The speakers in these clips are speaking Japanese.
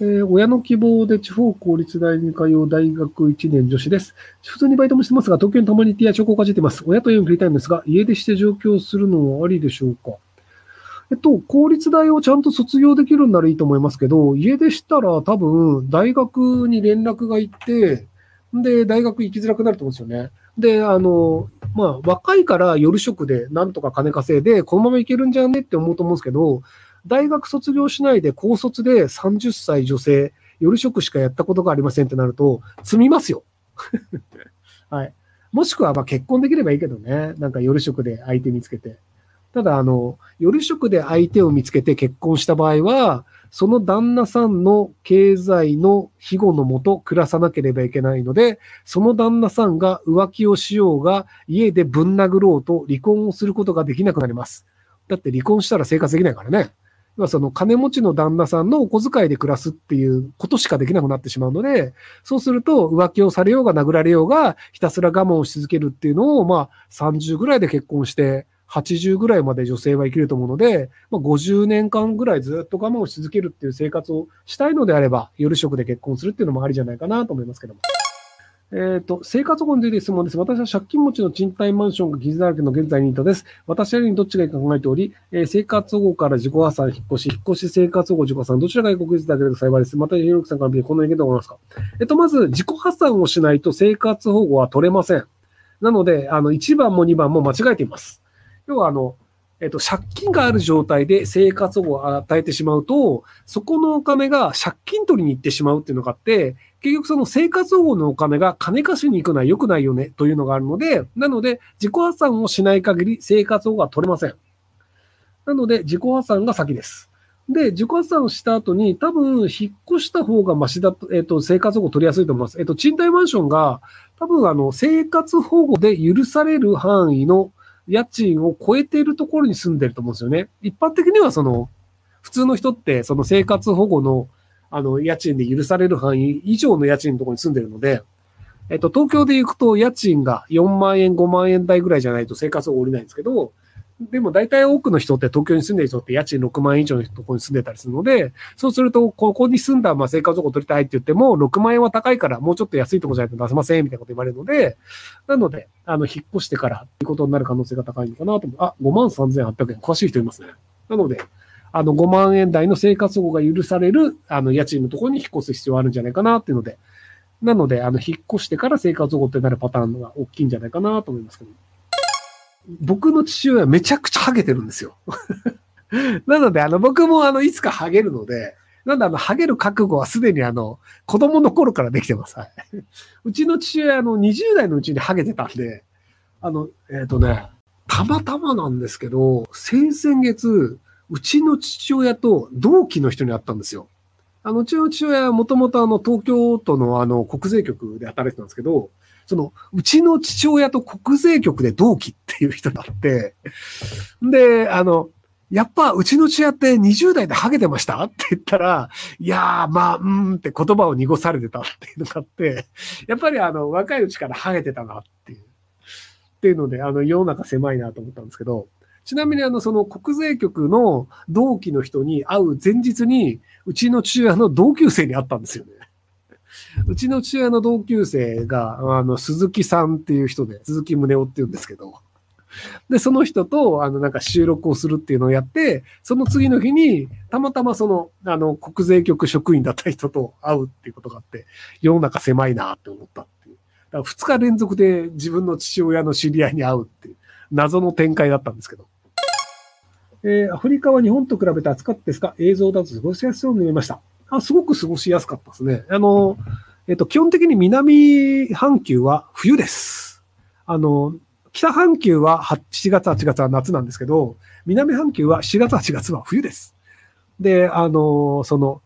えー、親の希望で地方公立大に通う大学1年女子です。普通にバイトもしてますが、東京にたまに行ってやチョコをかじってます。親と家に振りたいんですが、家出して上京するのはありでしょうか？えっと、公立大をちゃんと卒業できるんならいいと思いますけど、家出したら多分、大学に連絡が行って、で、大学行きづらくなると思うんですよね。で、あの、まあ、若いから夜職でなんとか金稼いで、このまま行けるんじゃねって思うと思うんですけど、大学卒業しないで高卒で30歳女性、夜職しかやったことがありませんってなると、積みますよ。はい。もしくは、ま結婚できればいいけどね。なんか夜職で相手見つけて。ただ、あの、夜職で相手を見つけて結婚した場合は、その旦那さんの経済の庇護のもと暮らさなければいけないので、その旦那さんが浮気をしようが、家でぶん殴ろうと離婚をすることができなくなります。だって離婚したら生活できないからね。要はその金持ちの旦那さんのお小遣いで暮らすっていうことしかできなくなってしまうので、そうすると浮気をされようが殴られようがひたすら我慢をし続けるっていうのを、まあ30ぐらいで結婚して、80ぐらいまで女性は生きると思うので、まあ、50年間ぐらいずっと我慢をし続けるっていう生活をしたいのであれば、夜職で結婚するっていうのもありじゃないかなと思いますけども。えっ、ー、と、生活保護について質問です。私は借金持ちの賃貸マンションが傷だらけの現在ニートです。私なりにどっちがいいか考えており、えー、生活保護から自己破産、引っ越し、引っ越し生活保護、自己破産、どちらが国立だけで幸いです。また、ひろきさんから見てこんな意見で思いますか？えっ、と、まず、自己破産をしないと生活保護は取れません。なので、あの、1番も2番も間違えています。要は、あの、えっと、借金がある状態で生活保護を与えてしまうと、そこのお金が借金取りに行ってしまうっていうのがあって、結局その生活保護のお金が金貸しに行くのは良くないよねというのがあるので、なので自己破産をしない限り生活保護は取れません。なので自己破産が先です。で、自己破産した後に多分引っ越した方がマシだと、えっ、と、生活保護取りやすいと思います。えっ、と、賃貸マンションが多分あの、生活保護で許される範囲の家賃を超えているところに住んでると思うんですよね。一般的にはその、普通の人ってその生活保護のあの、家賃で許される範囲以上の家賃のところに住んでるので、えっと、東京で行くと家賃が4万円、5万円台ぐらいじゃないと生活を降りないんですけど、でも大体多くの人って東京に住んでる人って家賃6万円以上のところに住んでたりするので、そうすると、ここに住んだまあ生活保護取りたいって言っても、6万円は高いからもうちょっと安いとこじゃないと出せませんみたいなこと言われるので、なので、あの、引っ越してからっていうことになる可能性が高いのかなと思う。あ、5万3800円。詳しい人いますね。なので、あの、5万円台の生活保護が許される、あの、家賃のところに引っ越す必要あるんじゃないかなっていうので、なので、あの、引っ越してから生活保護ってなるパターンが大きいんじゃないかなと思いますけど。僕の父親めちゃくちゃハゲてるんですよ。なので、あの、僕もあの、いつかハゲるので、なんであの、ハゲる覚悟はすでにあの、子供の頃からできてます。うちの父親、あの、20代のうちにハゲてたんで、あの、えっ、ー、とね、たまたまなんですけど、先々月、うちの父親と同期の人に会ったんですよ。あの、うちの父親はもともとあの、東京都のあの、国税局で働いてたんですけど、その、うちの父親と国税局で同期っていう人だって、で、あの、やっぱうちの父親って20代でハゲてました？って言ったら、いやー、まあ、うーんって言葉を濁されてたっていうのがあって、やっぱりあの、若いうちからハゲてたなっていう。っていうので、あの、世の中狭いなと思ったんですけど、ちなみにあの、その国税局の同期の人に会う前日に、うちの父親の同級生に会ったんですよね。うちの父親の同級生が、あの、鈴木さんっていう人で、鈴木宗男って言うんですけど、で、その人と、あの、なんか収録をするっていうのをやって、その次の日に、たまたまその、あの、国税局職員だった人と会うっていうことがあって、世の中狭いなって思ったっていう。だから2日連続で自分の父親の知り合いに会うっていう、謎の展開だったんですけど。えー、アフリカは日本と比べて暑かったですか？映像だと過ごしやすそうに見えました。あ、すごく過ごしやすかったですね。あの、えっ、と、基本的に南半球は冬です。あの、北半球は7月、8月は夏なんですけど、南半球は4月、8月は冬です。で、あの、その、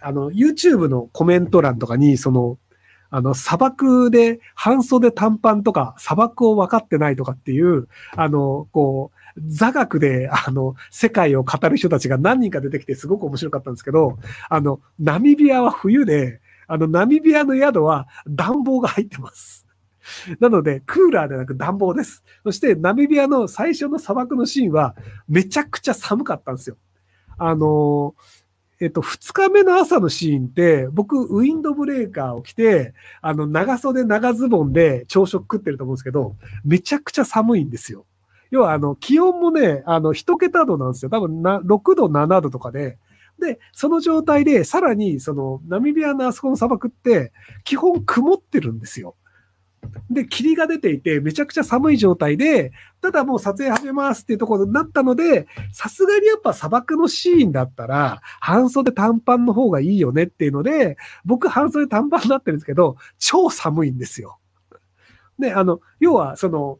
あの、YouTube のコメント欄とかに、その、あの、砂漠で半袖短パンとか砂漠を分かってないとかっていう、あの、こう、座学で、あの、世界を語る人たちが何人か出てきてすごく面白かったんですけど、あの、ナミビアは冬で、あの、ナミビアの宿は暖房が入ってます。なので、クーラーでなく暖房です。そして、ナミビアの最初の砂漠のシーンは、めちゃくちゃ寒かったんですよ。あの、えっと、二日目の朝のシーンって、僕、ウィンドブレーカーを着て、あの、長袖長ズボンで朝食食ってると思うんですけど、めちゃくちゃ寒いんですよ。要は、あの、気温もね、あの、一桁度なんですよ。多分な、6度、7度とかで、で、その状態で、さらに、その、ナミビアのあそこの砂漠って、基本曇ってるんですよ。で、霧が出ていて、めちゃくちゃ寒い状態で、ただもう撮影始めますっていうところになったので、さすがにやっぱ砂漠のシーンだったら、半袖短パンの方がいいよねっていうので、僕半袖短パンになってるんですけど、超寒いんですよ。で、あの、要は、その、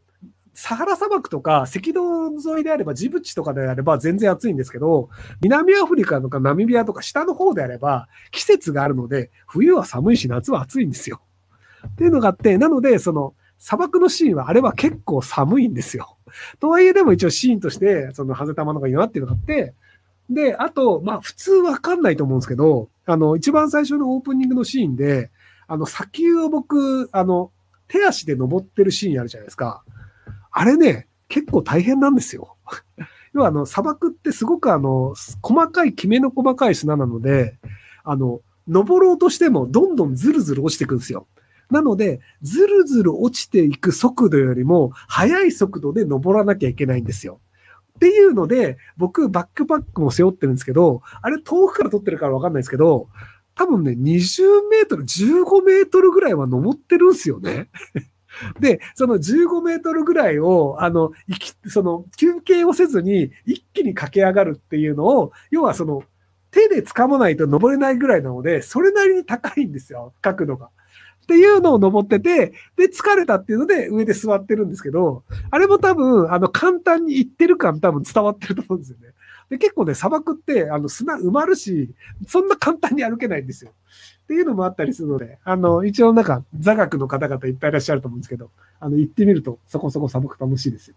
サハラ砂漠とか赤道沿いであれば、ジブチとかであれば全然暑いんですけど、南アフリカとかナミビアとか下の方であれば、季節があるので、冬は寒いし夏は暑いんですよ。っていうのがあって、なので、その、砂漠のシーンはあれは結構寒いんですよ。とはいえでも一応シーンとして、その、ハゼ玉のがいいなっていうのがあって、で、あと、まあ普通わかんないと思うんですけど、あの、一番最初のオープニングのシーンで、あの、砂丘を僕、あの、手足で登ってるシーンあるじゃないですか。あれね、結構大変なんですよ。要はあの、砂漠ってすごくあの、細かい、きめの細かい砂なので、あの、登ろうとしてもどんどんずるずる落ちてくんですよ。なので、ずるずる落ちていく速度よりも速い速度で登らなきゃいけないんですよ。っていうので、僕、バックパックも背負ってるんですけど、あれ遠くから撮ってるからわかんないですけど、多分ね、20メートル、15メートルぐらいは登ってるんですよね。で、その15メートルぐらいを、あの、その、休憩をせずに一気に駆け上がるっていうのを、要はその、手で掴まないと登れないぐらいなので、それなりに高いんですよ、角度が。っていうのを登ってて、で、疲れたっていうので上で座ってるんですけど、あれも多分、あの、簡単に行ってる感多分伝わってると思うんですよね。で、結構ね、砂漠って、あの、砂埋まるし、そんな簡単に歩けないんですよ。っていうのもあったりするので、あの、一応なんか座学の方々いっぱいいらっしゃると思うんですけど、あの、行ってみるとそこそこ砂漠楽しいですよ。